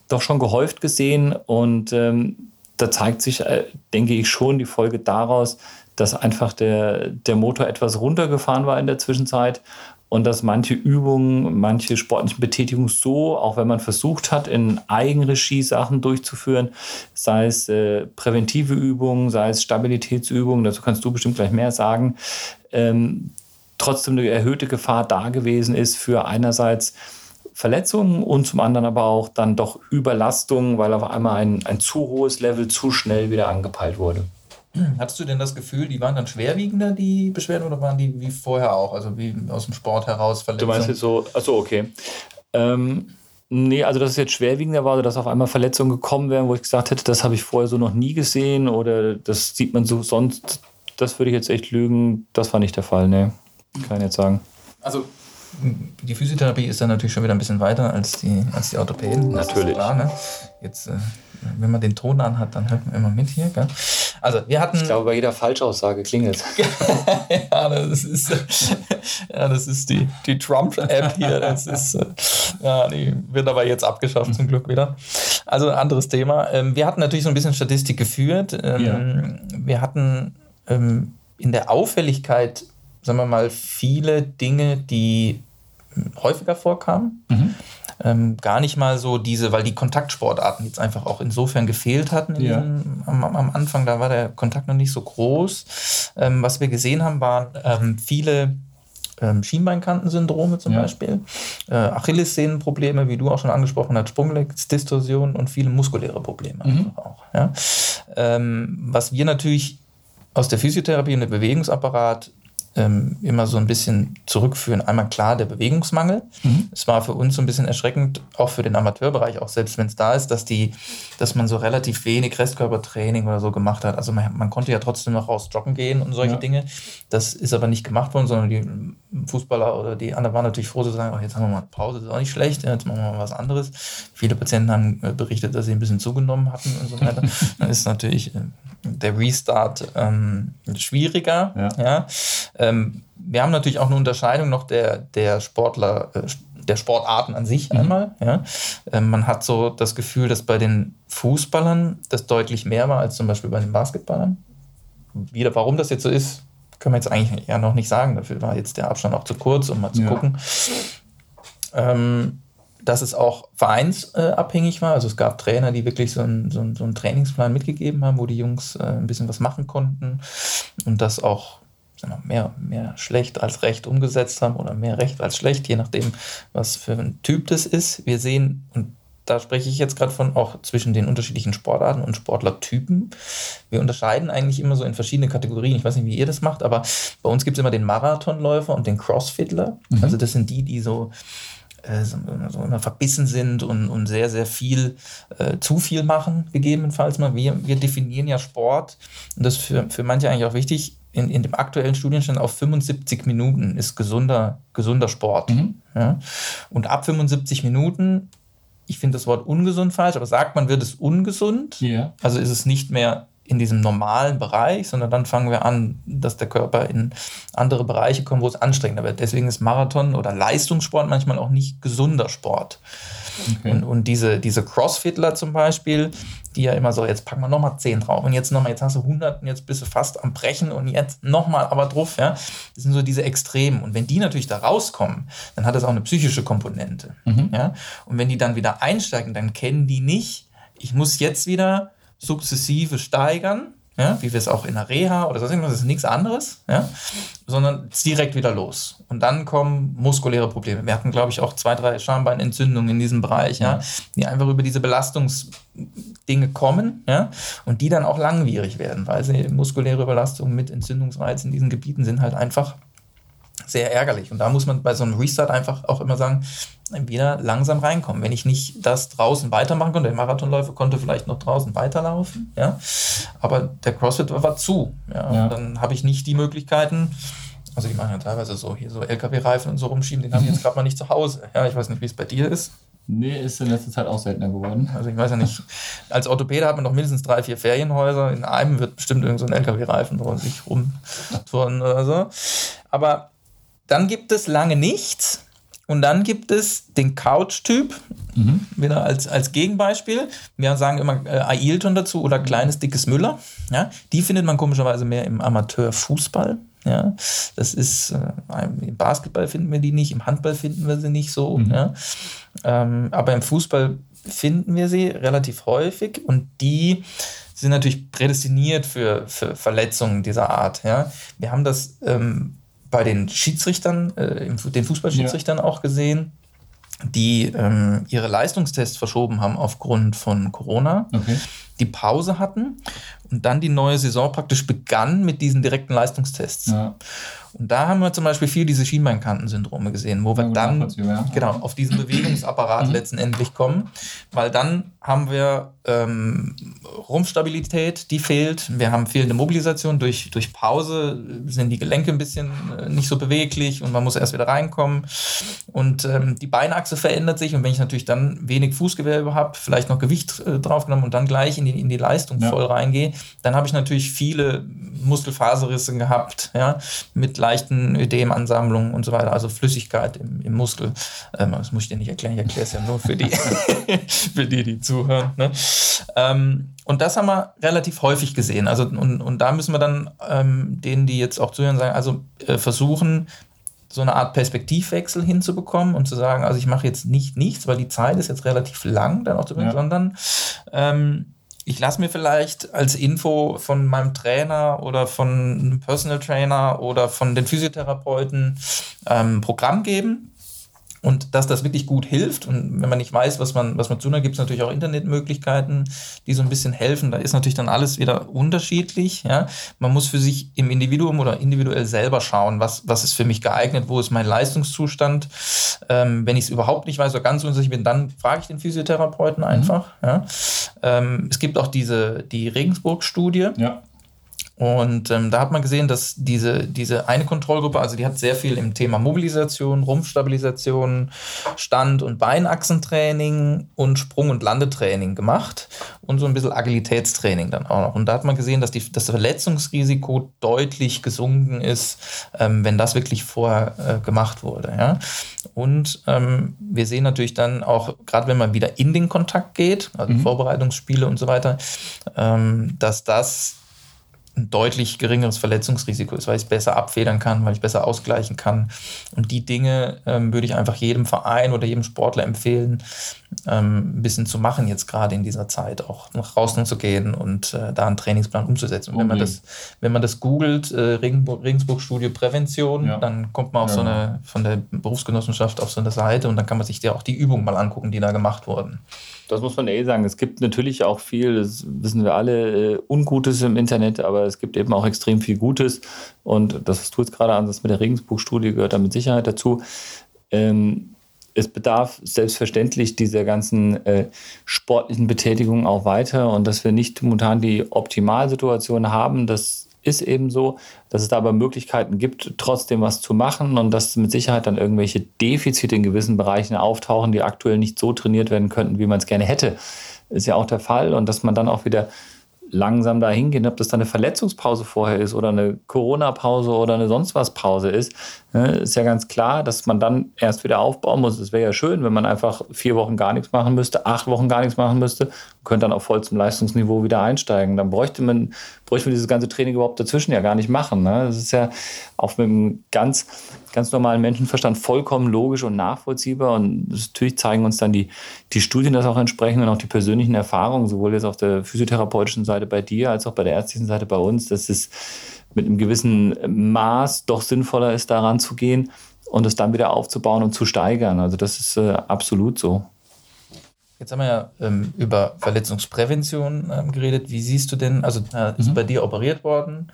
doch schon gehäuft gesehen und ähm, da zeigt sich, äh, denke ich, schon die Folge daraus, dass einfach der, der Motor etwas runtergefahren war in der Zwischenzeit und dass manche Übungen, manche sportlichen Betätigungen so, auch wenn man versucht hat, in Eigenregie Sachen durchzuführen, sei es äh, präventive Übungen, sei es Stabilitätsübungen, dazu kannst du bestimmt gleich mehr sagen, ähm, trotzdem eine erhöhte Gefahr da gewesen ist für einerseits Verletzungen und zum anderen aber auch dann doch Überlastungen, weil auf einmal ein, ein zu hohes Level zu schnell wieder angepeilt wurde. Hattest du denn das Gefühl, die waren dann schwerwiegender, die Beschwerden, oder waren die wie vorher auch, also wie aus dem Sport heraus Verletzungen? Du meinst jetzt so, achso, okay. Ähm, nee, also dass es jetzt schwerwiegender war, dass auf einmal Verletzungen gekommen wären, wo ich gesagt hätte, das habe ich vorher so noch nie gesehen oder das sieht man so sonst, das würde ich jetzt echt lügen, das war nicht der Fall, nee. Kann ich jetzt sagen. Also die Physiotherapie ist dann natürlich schon wieder ein bisschen weiter als die, als die Orthopäden. Natürlich. Klar, ne? Jetzt, äh, wenn man den Ton anhat, dann hört man immer mit hier. Gell? Also wir hatten. Ich glaube, bei jeder Falschaussage klingelt. ja, das ist, ja, das ist die, die Trump-App hier. Das ist, ja, die wird aber jetzt abgeschafft zum Glück wieder. Also ein anderes Thema. Ähm, wir hatten natürlich so ein bisschen Statistik geführt. Ähm, ja. Wir hatten ähm, in der Auffälligkeit, sagen wir mal, viele Dinge, die häufiger vorkamen. Mhm. Ähm, gar nicht mal so diese, weil die Kontaktsportarten jetzt einfach auch insofern gefehlt hatten ja. diesem, am, am, Anfang, da war der Kontakt noch nicht so groß. Ähm, was wir gesehen haben, waren ähm, viele ähm, Schienbeinkantensyndrome zum ja. Beispiel, äh, Achillessehnenprobleme, wie du auch schon angesprochen hast, Sprunglechtsdistorsion und viele muskuläre Probleme mhm. auch. Ja? Ähm, was wir natürlich aus der Physiotherapie und dem Bewegungsapparat ähm, immer so ein bisschen zurückführen. Einmal klar der Bewegungsmangel. Mhm. Es war für uns so ein bisschen erschreckend, auch für den Amateurbereich, auch selbst wenn es da ist, dass die, dass man so relativ wenig Restkörpertraining oder so gemacht hat. Also man, man konnte ja trotzdem noch raus joggen gehen und solche ja. Dinge. Das ist aber nicht gemacht worden, sondern die Fußballer oder die anderen waren natürlich froh zu sagen, oh, jetzt haben wir mal eine Pause, das ist auch nicht schlecht, jetzt machen wir mal was anderes. Viele Patienten haben äh, berichtet, dass sie ein bisschen zugenommen hatten und so weiter. Dann ist natürlich äh, der Restart ähm, schwieriger. Ja. ja. Ähm, wir haben natürlich auch eine Unterscheidung noch der, der Sportler, äh, der Sportarten an sich mhm. einmal. Ja. Ähm, man hat so das Gefühl, dass bei den Fußballern das deutlich mehr war als zum Beispiel bei den Basketballern. Wieder, warum das jetzt so ist, können wir jetzt eigentlich ja noch nicht sagen. Dafür war jetzt der Abstand auch zu kurz, um mal zu ja. gucken. Ähm, dass es auch vereinsabhängig war. Also es gab Trainer, die wirklich so einen, so einen, so einen Trainingsplan mitgegeben haben, wo die Jungs äh, ein bisschen was machen konnten und das auch mehr, mehr schlecht als recht umgesetzt haben oder mehr recht als schlecht, je nachdem, was für ein Typ das ist. Wir sehen, und da spreche ich jetzt gerade von auch zwischen den unterschiedlichen Sportarten und Sportlertypen. Wir unterscheiden eigentlich immer so in verschiedene Kategorien. Ich weiß nicht, wie ihr das macht, aber bei uns gibt es immer den Marathonläufer und den Crossfitler. Mhm. Also das sind die, die so äh, so, immer verbissen sind und, und sehr, sehr viel, äh, zu viel machen, gegebenenfalls mal. Wir, wir definieren ja Sport, und das ist für, für manche eigentlich auch wichtig, in, in dem aktuellen Studienstand auf 75 Minuten ist gesunder, gesunder Sport. Mhm. Ja? Und ab 75 Minuten, ich finde das Wort ungesund falsch, aber sagt man, wird es ungesund. Yeah. Also ist es nicht mehr in diesem normalen Bereich, sondern dann fangen wir an, dass der Körper in andere Bereiche kommt, wo es anstrengender wird. Deswegen ist Marathon oder Leistungssport manchmal auch nicht gesunder Sport. Okay. Und, und diese, diese Crossfitler zum Beispiel, die ja immer so, jetzt packen wir nochmal 10 drauf und jetzt nochmal, jetzt hast du 100 und jetzt bist du fast am Brechen und jetzt nochmal aber drauf, ja. Das sind so diese Extremen. Und wenn die natürlich da rauskommen, dann hat das auch eine psychische Komponente, mhm. ja. Und wenn die dann wieder einsteigen, dann kennen die nicht, ich muss jetzt wieder sukzessive steigern, ja, wie wir es auch in der Reha oder sonst irgendwas, das ist nichts anderes, ja, sondern direkt wieder los. Und dann kommen muskuläre Probleme. Wir hatten, glaube ich, auch zwei, drei Schambeinentzündungen in diesem Bereich, ja, die einfach über diese Belastungsdinge kommen, ja, und die dann auch langwierig werden, weil sie muskuläre Überlastungen mit Entzündungsreiz in diesen Gebieten sind halt einfach sehr ärgerlich. Und da muss man bei so einem Restart einfach auch immer sagen, wieder langsam reinkommen. Wenn ich nicht das draußen weitermachen konnte, der Marathonläufer konnte vielleicht noch draußen weiterlaufen, ja, aber der CrossFit war zu. Ja. ja. Dann habe ich nicht die Möglichkeiten, also die machen ja teilweise so hier so LKW-Reifen und so rumschieben, den habe ich jetzt gerade mal nicht zu Hause. Ja, ich weiß nicht, wie es bei dir ist. Nee, ist in letzter Zeit auch seltener geworden. Also ich weiß ja nicht, als Orthopäde hat man noch mindestens drei, vier Ferienhäuser. In einem wird bestimmt irgend so ein LKW-Reifen wo sich rumturnen oder so. Aber dann gibt es lange nichts. Und dann gibt es den Couch-Typ, mhm. wieder als, als Gegenbeispiel. Wir sagen immer äh, Ailton dazu oder kleines, dickes Müller. Ja? Die findet man komischerweise mehr im Amateurfußball. Ja? Das ist, äh, im Basketball finden wir die nicht, im Handball finden wir sie nicht so. Mhm. Ja? Ähm, aber im Fußball finden wir sie relativ häufig und die sind natürlich prädestiniert für, für Verletzungen dieser Art. Ja? Wir haben das ähm, bei den Schiedsrichtern, äh, den Fußballschiedsrichtern ja. auch gesehen, die ähm, ihre Leistungstests verschoben haben aufgrund von Corona, okay. Die Pause hatten und dann die neue Saison praktisch begann mit diesen direkten Leistungstests. Ja. Und da haben wir zum Beispiel viel diese Schienbeinkantensyndrome gesehen, wo wir dann genau, auf diesen Bewegungsapparat mhm. letztendlich kommen, weil dann haben wir ähm, Rumpfstabilität, die fehlt. Wir haben fehlende Mobilisation. Durch, durch Pause sind die Gelenke ein bisschen äh, nicht so beweglich und man muss erst wieder reinkommen. Und ähm, die Beinachse verändert sich. Und wenn ich natürlich dann wenig Fußgewebe habe, vielleicht noch Gewicht äh, draufgenommen und dann gleich in in die, in die Leistung ja. voll reingehe, dann habe ich natürlich viele Muskelfaserrisse gehabt, ja, mit leichten Ödemansammlungen und so weiter, also Flüssigkeit im, im Muskel. Ähm, das muss ich dir nicht erklären, ich erkläre es ja nur für die, für die, die zuhören. Ne? Ähm, und das haben wir relativ häufig gesehen. Also, und, und da müssen wir dann ähm, denen, die jetzt auch zuhören, sagen, also äh, versuchen, so eine Art Perspektivwechsel hinzubekommen und zu sagen, also ich mache jetzt nicht nichts, weil die Zeit ist jetzt relativ lang dann auch drin, ja. sondern ähm, ich lasse mir vielleicht als Info von meinem Trainer oder von einem Personal Trainer oder von den Physiotherapeuten ähm, Programm geben, und dass das wirklich gut hilft. Und wenn man nicht weiß, was man, was man tun hat, gibt es natürlich auch Internetmöglichkeiten, die so ein bisschen helfen. Da ist natürlich dann alles wieder unterschiedlich. Ja? Man muss für sich im Individuum oder individuell selber schauen, was, was ist für mich geeignet, wo ist mein Leistungszustand. Ähm, wenn ich es überhaupt nicht weiß oder ganz unsicher bin, dann frage ich den Physiotherapeuten mhm. einfach. Mhm. Ja? Ähm, es gibt auch diese, die Regensburg-Studie. Ja und ähm, da hat man gesehen, dass diese, diese eine Kontrollgruppe, also die hat sehr viel im Thema Mobilisation, Rumpfstabilisation, Stand- und Beinachsentraining und Sprung- und Landetraining gemacht und so ein bisschen Agilitätstraining dann auch noch. Und da hat man gesehen, dass die, das Verletzungsrisiko deutlich gesunken ist, ähm, wenn das wirklich vorher äh, gemacht wurde. Ja? Und ähm, wir sehen natürlich dann auch, gerade wenn man wieder in den Kontakt geht, also mhm. Vorbereitungsspiele und so weiter, ähm, dass das ein deutlich geringeres Verletzungsrisiko ist, weil ich es besser abfedern kann, weil ich besser ausgleichen kann. Und die Dinge ähm, würde ich einfach jedem Verein oder jedem Sportler empfehlen, ähm, ein bisschen zu machen, jetzt gerade in dieser Zeit, auch nach draußen zu gehen und äh, da einen Trainingsplan umzusetzen. Und wenn man das, wenn man das googelt, äh, Regensburg-Studio Prävention, ja. dann kommt man auf ja. so eine, von der Berufsgenossenschaft auf so eine Seite und dann kann man sich ja auch die Übungen mal angucken, die da gemacht wurden. Das muss man eh sagen. Es gibt natürlich auch viel, das wissen wir alle, äh, Ungutes im Internet, aber es gibt eben auch extrem viel Gutes. Und das, was du jetzt gerade an, mit der Regensburg-Studie gehört da mit Sicherheit dazu. Ähm, es bedarf selbstverständlich dieser ganzen äh, sportlichen Betätigung auch weiter und dass wir nicht momentan die Optimalsituation haben, das ist eben so, dass es da aber Möglichkeiten gibt, trotzdem was zu machen und dass mit Sicherheit dann irgendwelche Defizite in gewissen Bereichen auftauchen, die aktuell nicht so trainiert werden könnten, wie man es gerne hätte. Ist ja auch der Fall und dass man dann auch wieder langsam da hingehen, ob das dann eine Verletzungspause vorher ist oder eine Corona-Pause oder eine sonst was Pause ist, ne, ist ja ganz klar, dass man dann erst wieder aufbauen muss. Es wäre ja schön, wenn man einfach vier Wochen gar nichts machen müsste, acht Wochen gar nichts machen müsste, könnte dann auch voll zum Leistungsniveau wieder einsteigen. Dann bräuchte man, bräuchte man dieses ganze Training überhaupt dazwischen ja gar nicht machen. Ne? Das ist ja auch mit einem ganz, ganz normalen Menschenverstand vollkommen logisch und nachvollziehbar. Und natürlich zeigen uns dann die, die Studien das auch entsprechend und auch die persönlichen Erfahrungen, sowohl jetzt auf der physiotherapeutischen Seite bei dir als auch bei der ärztlichen Seite bei uns, dass es mit einem gewissen Maß doch sinnvoller ist, daran zu gehen und es dann wieder aufzubauen und zu steigern. Also das ist äh, absolut so. Jetzt haben wir ja ähm, über Verletzungsprävention ähm, geredet. Wie siehst du denn, also äh, ist mhm. bei dir operiert worden,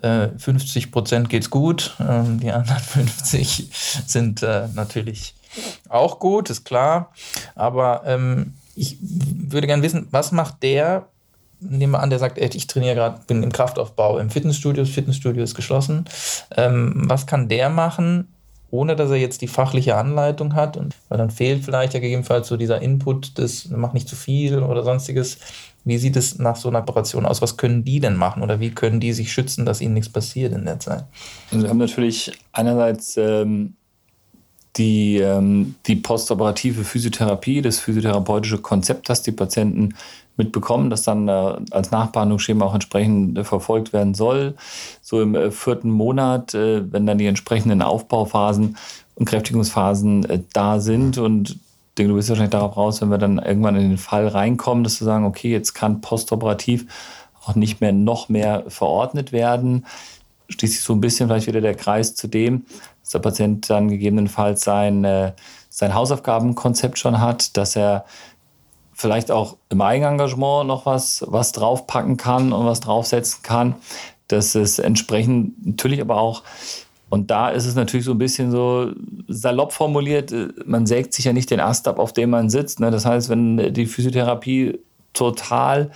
äh, 50 Prozent geht's gut, ähm, die anderen 50 sind äh, natürlich auch gut, ist klar. Aber ähm, ich würde gerne wissen, was macht der, nehmen wir an, der sagt, ich trainiere gerade, bin im Kraftaufbau im Fitnessstudio, das Fitnessstudio ist geschlossen. Ähm, was kann der machen, ohne dass er jetzt die fachliche Anleitung hat. Und weil dann fehlt vielleicht ja gegebenenfalls so dieser Input, das macht nicht zu viel oder sonstiges. Wie sieht es nach so einer Operation aus? Was können die denn machen oder wie können die sich schützen, dass ihnen nichts passiert in der Zeit? Also wir haben natürlich einerseits ähm, die, ähm, die postoperative Physiotherapie, das physiotherapeutische Konzept, das die Patienten mitbekommen, das dann als Nachbehandlungsschema auch entsprechend äh, verfolgt werden soll. So im äh, vierten Monat, äh, wenn dann die entsprechenden Aufbauphasen und Kräftigungsphasen da sind und du bist wahrscheinlich darauf raus, wenn wir dann irgendwann in den Fall reinkommen, dass wir sagen, okay, jetzt kann postoperativ auch nicht mehr noch mehr verordnet werden. Schließt sich so ein bisschen vielleicht wieder der Kreis zu dem, dass der Patient dann gegebenenfalls sein, sein Hausaufgabenkonzept schon hat, dass er vielleicht auch im Eigenengagement noch was, was draufpacken kann und was draufsetzen kann. Das ist entsprechend natürlich aber auch, und da ist es natürlich so ein bisschen so salopp formuliert, man sägt sich ja nicht den Ast ab, auf dem man sitzt. Ne? Das heißt, wenn die Physiotherapie total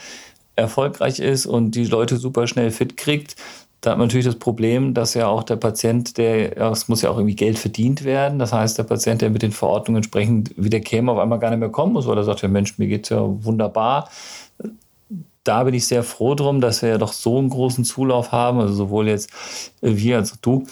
erfolgreich ist und die Leute super schnell fit kriegt, da hat man natürlich das Problem, dass ja auch der Patient, der, ja, es muss ja auch irgendwie Geld verdient werden. Das heißt, der Patient, der mit den Verordnungen entsprechend wieder käme, auf einmal gar nicht mehr kommen muss, weil er sagt, ja Mensch, mir geht's ja wunderbar. da bin ich sehr froh drum, dass wir ja doch so einen großen Zulauf haben, also sowohl jetzt wir als auch du,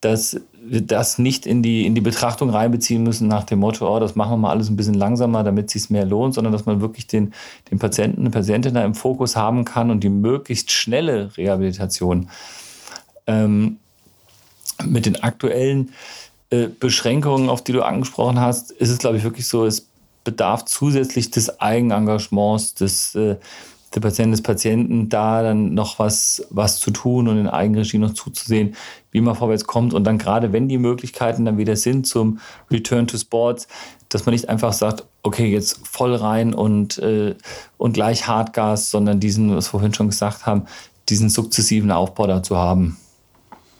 dass das nicht in die, in die Betrachtung reinbeziehen müssen nach dem Motto, oh, das machen wir mal alles ein bisschen langsamer, damit es sich mehr lohnt, sondern dass man wirklich den, den Patienten, Patientin da im Fokus haben kann und die möglichst schnelle Rehabilitation ähm, mit den aktuellen äh, Beschränkungen, auf die du angesprochen hast, ist es, glaube ich, wirklich so, es bedarf zusätzlich des Eigenengagements, des äh, der Patient des Patienten, da dann noch was, was zu tun und in Eigenregie noch zuzusehen, wie man vorwärts kommt. Und dann gerade, wenn die Möglichkeiten dann wieder sind zum Return to Sports, dass man nicht einfach sagt, okay, jetzt voll rein und, äh, und gleich Hartgas, sondern diesen, was wir vorhin schon gesagt haben, diesen sukzessiven Aufbau dazu haben.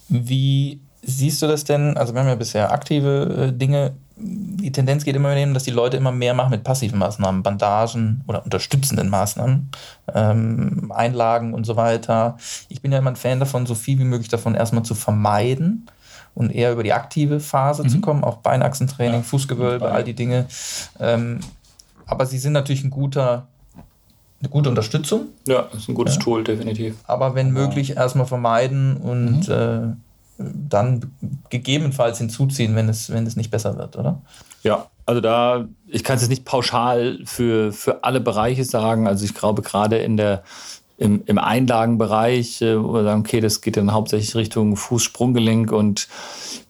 Wie siehst du das denn? Also wir haben ja bisher aktive äh, Dinge die Tendenz geht immer mehr hin, dass die Leute immer mehr machen mit passiven Maßnahmen, Bandagen oder unterstützenden Maßnahmen, ähm, Einlagen und so weiter. Ich bin ja immer ein Fan davon, so viel wie möglich davon erstmal zu vermeiden und eher über die aktive Phase mhm. zu kommen, auch Beinachsentraining, ja. Fußgewölbe, all die Dinge. Ähm, aber sie sind natürlich ein guter, eine gute Unterstützung. Ja, ist ein gutes ja. Tool, definitiv. Aber wenn möglich, erstmal vermeiden und mhm. Dann gegebenenfalls hinzuziehen, wenn es, wenn es nicht besser wird, oder? Ja, also da, ich kann es jetzt nicht pauschal für, für alle Bereiche sagen. Also ich glaube, gerade in der, im, im Einlagenbereich, äh, wo wir sagen, okay, das geht dann hauptsächlich Richtung Fußsprunggelenk und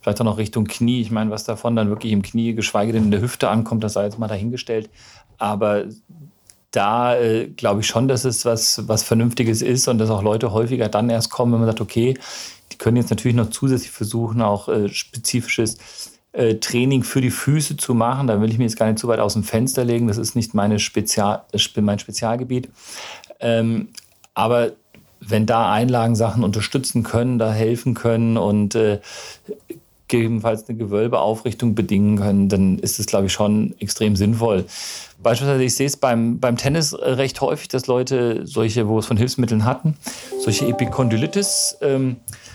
vielleicht auch noch Richtung Knie. Ich meine, was davon dann wirklich im Knie, geschweige denn in der Hüfte ankommt, das sei jetzt mal dahingestellt. Aber da äh, glaube ich schon, dass es was, was Vernünftiges ist und dass auch Leute häufiger dann erst kommen, wenn man sagt, okay, können jetzt natürlich noch zusätzlich versuchen, auch äh, spezifisches äh, Training für die Füße zu machen. Da will ich mir jetzt gar nicht zu weit aus dem Fenster legen. Das ist nicht meine Spezial, äh, mein Spezialgebiet. Ähm, aber wenn da Einlagen Sachen unterstützen können, da helfen können und äh, gegebenenfalls eine Gewölbeaufrichtung bedingen können, dann ist das, glaube ich, schon extrem sinnvoll. Beispielsweise, ich sehe es beim, beim Tennis recht häufig, dass Leute solche, wo es von Hilfsmitteln hatten, solche Epikondylitis ähm, äh,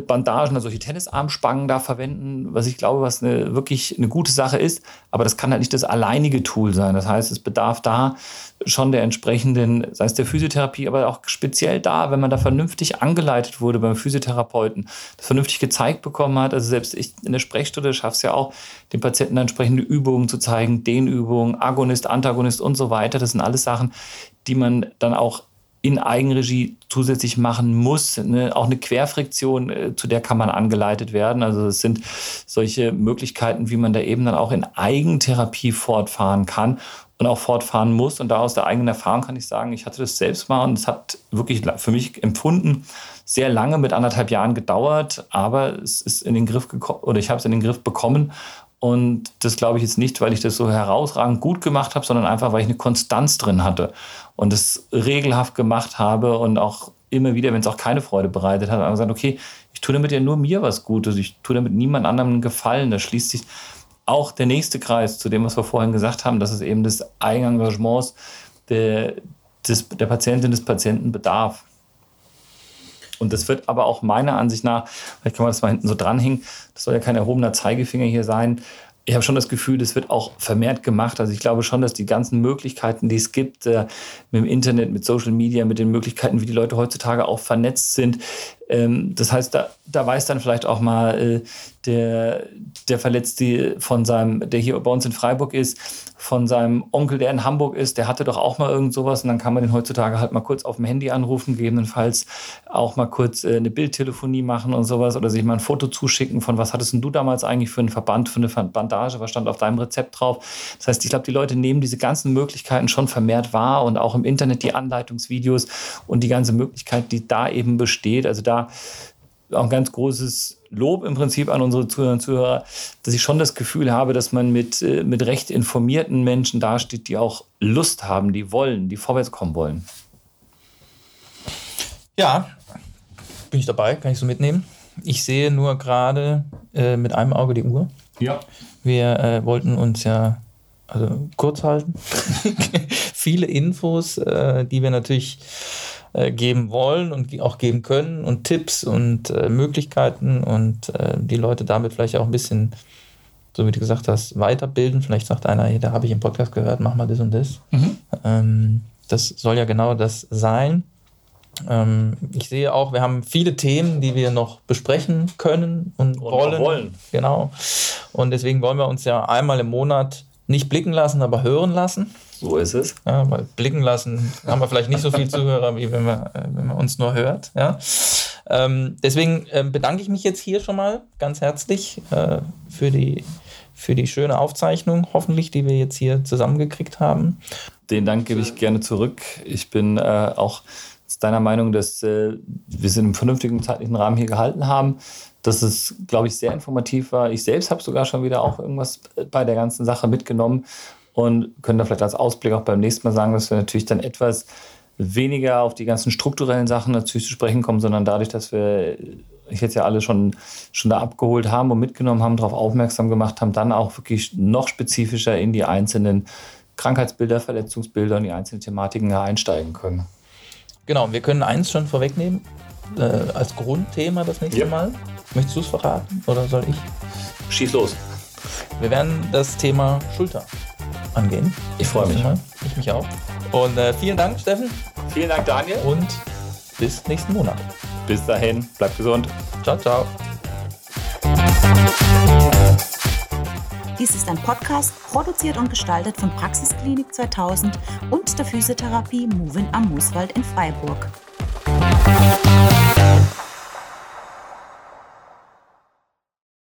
Bandagen, also solche Tennisarmspangen da verwenden, was ich glaube, was eine, wirklich eine gute Sache ist. Aber das kann halt nicht das alleinige Tool sein. Das heißt, es bedarf da schon der entsprechenden, sei es der Physiotherapie, aber auch speziell da, wenn man da vernünftig angeleitet wurde beim Physiotherapeuten, das vernünftig gezeigt bekommen hat. Also selbst ich in der Sprechstunde schaffe es ja auch, den Patienten entsprechende Übungen zu zeigen, Dehnübungen, Agonist, Antagonist und so weiter. Das sind alles Sachen, die man dann auch in Eigenregie zusätzlich machen muss. Ne? Auch eine Querfriktion, äh, zu der kann man angeleitet werden. Also es sind solche Möglichkeiten, wie man da eben dann auch in Eigentherapie fortfahren kann und auch fortfahren muss. Und da aus der eigenen Erfahrung kann ich sagen, ich hatte das selbst mal und es hat wirklich für mich empfunden sehr lange mit anderthalb Jahren gedauert, aber es ist in den Griff gekommen oder ich habe es in den Griff bekommen und das glaube ich jetzt nicht, weil ich das so herausragend gut gemacht habe, sondern einfach, weil ich eine Konstanz drin hatte und es regelhaft gemacht habe und auch immer wieder, wenn es auch keine Freude bereitet hat, gesagt, okay, ich tue damit ja nur mir was Gutes, ich tue damit niemand anderem einen Gefallen. Da schließt sich auch der nächste Kreis zu dem, was wir vorhin gesagt haben, dass es eben des Eigenengagements der, des, der Patientin, des Patienten bedarf. Und das wird aber auch meiner Ansicht nach, vielleicht kann man das mal hinten so dranhängen, das soll ja kein erhobener Zeigefinger hier sein. Ich habe schon das Gefühl, das wird auch vermehrt gemacht. Also ich glaube schon, dass die ganzen Möglichkeiten, die es gibt, äh, mit dem Internet, mit Social Media, mit den Möglichkeiten, wie die Leute heutzutage auch vernetzt sind, ähm, das heißt, da, da weiß dann vielleicht auch mal äh, der, der Verletzte von seinem, der hier bei uns in Freiburg ist, von seinem Onkel, der in Hamburg ist, der hatte doch auch mal irgend sowas und dann kann man den heutzutage halt mal kurz auf dem Handy anrufen, gegebenenfalls auch mal kurz äh, eine Bildtelefonie machen und sowas oder sich mal ein Foto zuschicken von was hattest du damals eigentlich für einen Verband, für eine Bandage, was stand auf deinem Rezept drauf. Das heißt, ich glaube, die Leute nehmen diese ganzen Möglichkeiten schon vermehrt wahr und auch im Internet die Anleitungsvideos und die ganze Möglichkeit, die da eben besteht. Also da auch ein ganz großes Lob im Prinzip an unsere Zuhörer und Zuhörer, dass ich schon das Gefühl habe, dass man mit, äh, mit recht informierten Menschen dasteht, die auch Lust haben, die wollen, die vorwärts kommen wollen. Ja, bin ich dabei, kann ich so mitnehmen. Ich sehe nur gerade äh, mit einem Auge die Uhr. Ja. Wir äh, wollten uns ja also kurz halten. Viele Infos, äh, die wir natürlich äh, geben wollen und auch geben können und Tipps und äh, Möglichkeiten und äh, die Leute damit vielleicht auch ein bisschen, so wie du gesagt hast, weiterbilden. Vielleicht sagt einer, hey, da habe ich im Podcast gehört, mach mal das und das. Mhm. Ähm, das soll ja genau das sein. Ähm, ich sehe auch, wir haben viele Themen, die wir noch besprechen können und, und wollen. wollen. Genau. Und deswegen wollen wir uns ja einmal im Monat nicht blicken lassen, aber hören lassen. So ist es. Ja, weil blicken lassen haben wir vielleicht nicht so viel Zuhörer, wie wenn man, äh, wenn man uns nur hört. Ja. Ähm, deswegen äh, bedanke ich mich jetzt hier schon mal ganz herzlich äh, für, die, für die schöne Aufzeichnung, hoffentlich, die wir jetzt hier zusammengekriegt haben. Den Dank gebe ich gerne zurück. Ich bin äh, auch deiner Meinung, dass äh, wir es in einem vernünftigen zeitlichen Rahmen hier gehalten haben dass es, glaube ich, sehr informativ war. Ich selbst habe sogar schon wieder auch irgendwas bei der ganzen Sache mitgenommen und können da vielleicht als Ausblick auch beim nächsten Mal sagen, dass wir natürlich dann etwas weniger auf die ganzen strukturellen Sachen natürlich zu sprechen kommen, sondern dadurch, dass wir ich jetzt ja alle schon, schon da abgeholt haben und mitgenommen haben, darauf aufmerksam gemacht haben, dann auch wirklich noch spezifischer in die einzelnen Krankheitsbilder, Verletzungsbilder und die einzelnen Thematiken einsteigen können. Genau, wir können eins schon vorwegnehmen äh, als Grundthema das nächste ja. Mal. Möchtest du es verraten oder soll ich? Schieß los. Wir werden das Thema Schulter angehen. Ich freue mich. Mal. Ich mich auch. Und äh, vielen Dank, Steffen. Vielen Dank, Daniel. Und bis nächsten Monat. Bis dahin, bleibt gesund. Ciao, ciao. Dies ist ein Podcast, produziert und gestaltet von Praxisklinik 2000 und der Physiotherapie Movin am Mooswald in Freiburg.